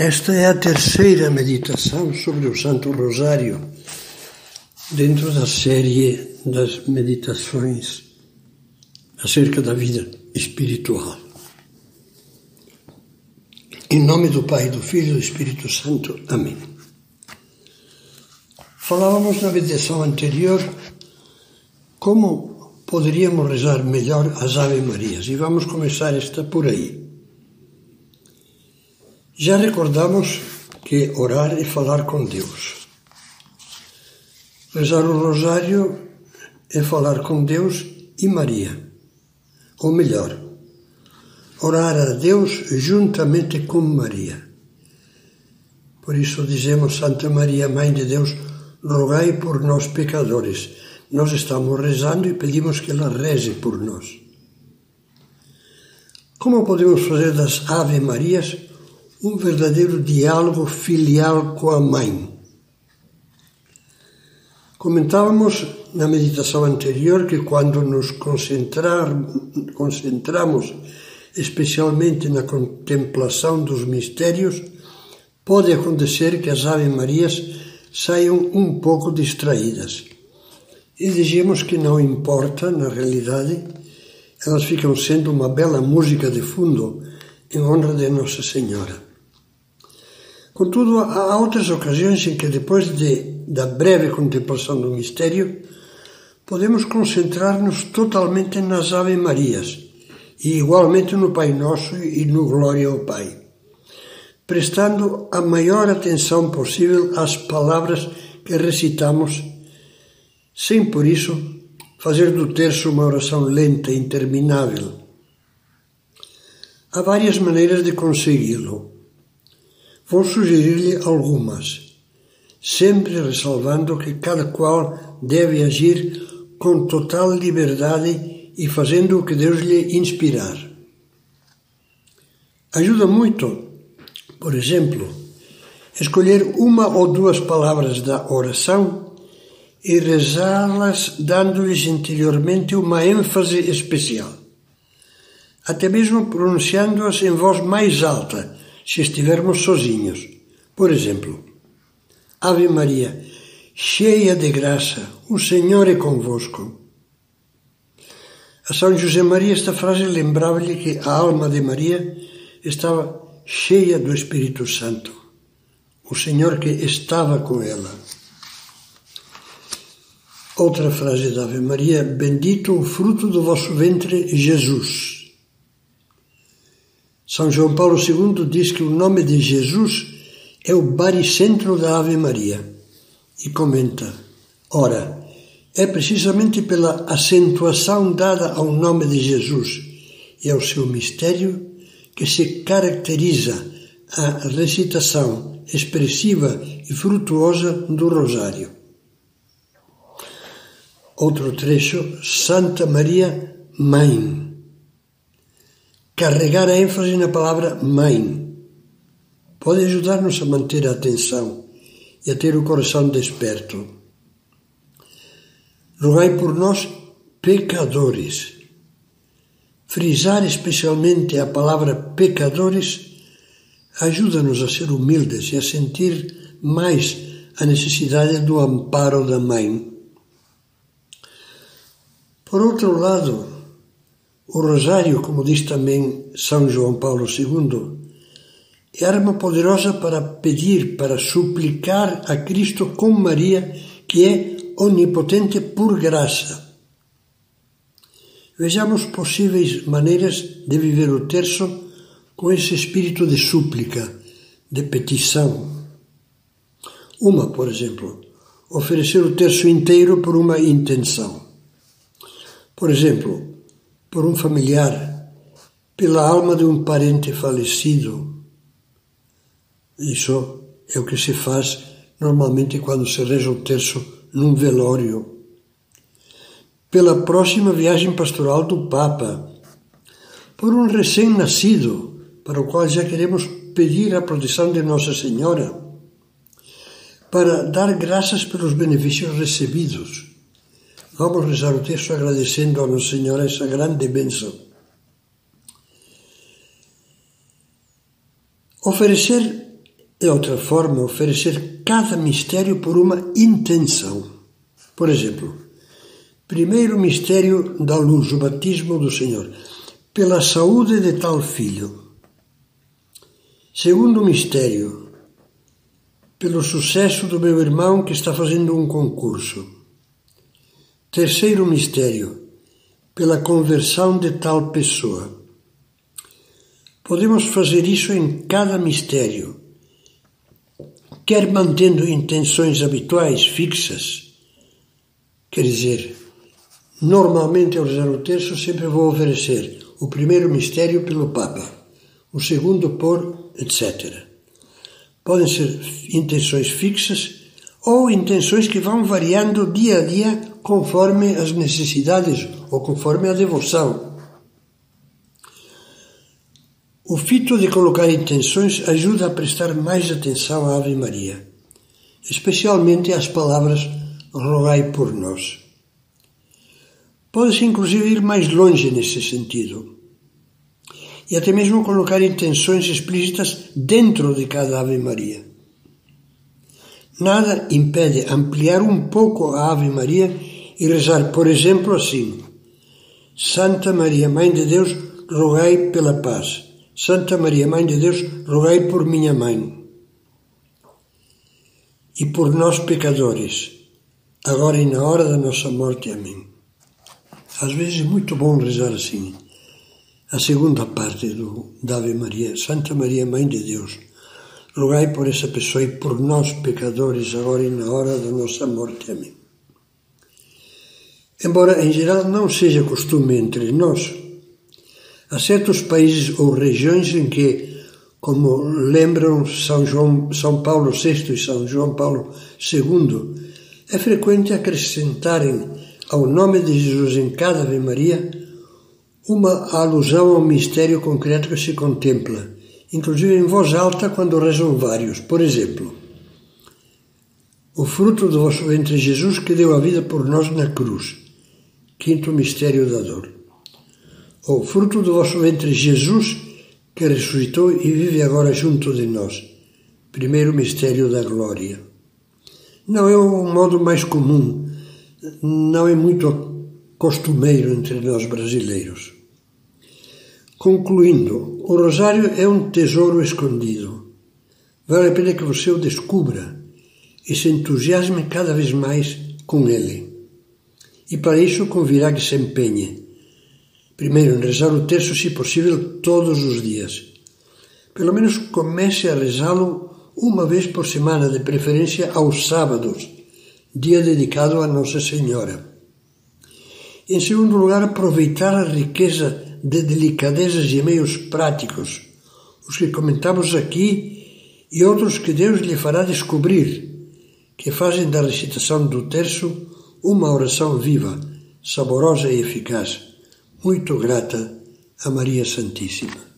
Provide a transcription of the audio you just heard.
Esta é a terceira meditação sobre o Santo Rosário, dentro da série das meditações acerca da vida espiritual. Em nome do Pai, do Filho e do Espírito Santo. Amém. Falávamos na meditação anterior como poderíamos rezar melhor as Ave Marias e vamos começar esta por aí. Já recordamos que orar é falar com Deus. Rezar o rosário é falar com Deus e Maria. Ou melhor, orar a Deus juntamente com Maria. Por isso dizemos, Santa Maria, Mãe de Deus, rogai por nós pecadores. Nós estamos rezando e pedimos que ela reze por nós. Como podemos fazer das Ave Marias um verdadeiro diálogo filial com a mãe. Comentávamos na meditação anterior que quando nos concentrar, concentramos especialmente na contemplação dos mistérios, pode acontecer que as Ave Marias saiam um pouco distraídas. E dizíamos que não importa, na realidade, elas ficam sendo uma bela música de fundo em honra de Nossa Senhora. Contudo, há outras ocasiões em que, depois de, da breve contemplação do mistério, podemos concentrar-nos totalmente nas Ave Marias e igualmente no Pai Nosso e no Glória ao Pai, prestando a maior atenção possível às palavras que recitamos, sem por isso fazer do terço uma oração lenta e interminável. Há várias maneiras de consegui-lo. Vou sugerir-lhe algumas, sempre ressalvando que cada qual deve agir com total liberdade e fazendo o que Deus lhe inspirar. Ajuda muito, por exemplo, escolher uma ou duas palavras da oração e rezá-las dando-lhes interiormente uma ênfase especial, até mesmo pronunciando-as em voz mais alta se estivermos sozinhos. Por exemplo, Ave Maria, cheia de graça, o Senhor é convosco. A São José Maria esta frase lembrava-lhe que a alma de Maria estava cheia do Espírito Santo, o Senhor que estava com ela. Outra frase da Ave Maria: Bendito o fruto do vosso ventre, Jesus. São João Paulo II diz que o nome de Jesus é o baricentro da Ave Maria e comenta: ora, é precisamente pela acentuação dada ao nome de Jesus e ao seu mistério que se caracteriza a recitação expressiva e frutuosa do Rosário. Outro trecho, Santa Maria, Mãe carregar a ênfase na palavra mãe pode ajudar-nos a manter a atenção e a ter o coração desperto. Rogai por nós, pecadores. Frisar especialmente a palavra pecadores ajuda-nos a ser humildes e a sentir mais a necessidade do amparo da mãe. Por outro lado, o rosário, como diz também São João Paulo II, é arma poderosa para pedir, para suplicar a Cristo com Maria, que é onipotente por graça. Vejamos possíveis maneiras de viver o terço com esse espírito de súplica, de petição. Uma, por exemplo, oferecer o terço inteiro por uma intenção. Por exemplo, por um familiar, pela alma de um parente falecido. Isso é o que se faz normalmente quando se reza o terço num velório. Pela próxima viagem pastoral do Papa, por um recém-nascido, para o qual já queremos pedir a proteção de Nossa Senhora, para dar graças pelos benefícios recebidos Vamos rezar o texto agradecendo a Nossa Senhora essa grande bênção. Oferecer é outra forma oferecer cada mistério por uma intenção. Por exemplo, primeiro mistério da luz, o batismo do Senhor, pela saúde de tal filho. Segundo mistério, pelo sucesso do meu irmão que está fazendo um concurso. Terceiro mistério, pela conversão de tal pessoa. Podemos fazer isso em cada mistério, quer mantendo intenções habituais, fixas. Quer dizer, normalmente ao rezar o terço sempre vou oferecer o primeiro mistério pelo Papa, o segundo por etc. Podem ser intenções fixas ou intenções que vão variando dia a dia conforme as necessidades ou conforme a devoção. O fito de colocar intenções ajuda a prestar mais atenção à Ave Maria, especialmente às palavras rogai por nós. Pode-se inclusive ir mais longe nesse sentido e até mesmo colocar intenções explícitas dentro de cada Ave Maria. Nada impede ampliar um pouco a Ave Maria e rezar, por exemplo, assim: Santa Maria, Mãe de Deus, rogai pela paz. Santa Maria, Mãe de Deus, rogai por minha mãe e por nós pecadores, agora e na hora da nossa morte. Amém. Às vezes é muito bom rezar assim. A segunda parte do, da Ave Maria, Santa Maria, Mãe de Deus, rogai por essa pessoa e por nós pecadores, agora e na hora da nossa morte. Amém. Embora em geral não seja costume entre nós, Há certos países ou regiões em que, como lembram São, João, São Paulo VI e São João Paulo II, é frequente acrescentarem ao nome de Jesus em cada Ave Maria uma alusão ao mistério concreto que se contempla, inclusive em voz alta quando rezam vários. Por exemplo, o fruto do vosso ventre Jesus que deu a vida por nós na cruz. Quinto mistério da dor o fruto do vosso ventre Jesus, que ressuscitou e vive agora junto de nós. Primeiro mistério da glória. Não é o modo mais comum, não é muito costumeiro entre nós brasileiros. Concluindo, o rosário é um tesouro escondido. Vale a pena que você o descubra e se entusiasme cada vez mais com ele. E para isso convirá que se empenhe Primeiro, em rezar o terço, se possível, todos os dias. Pelo menos comece a rezá-lo uma vez por semana, de preferência aos sábados, dia dedicado a Nossa Senhora. Em segundo lugar, aproveitar a riqueza de delicadezas e meios práticos, os que comentamos aqui e outros que Deus lhe fará descobrir, que fazem da recitação do terço uma oração viva, saborosa e eficaz muito grata a Maria Santíssima.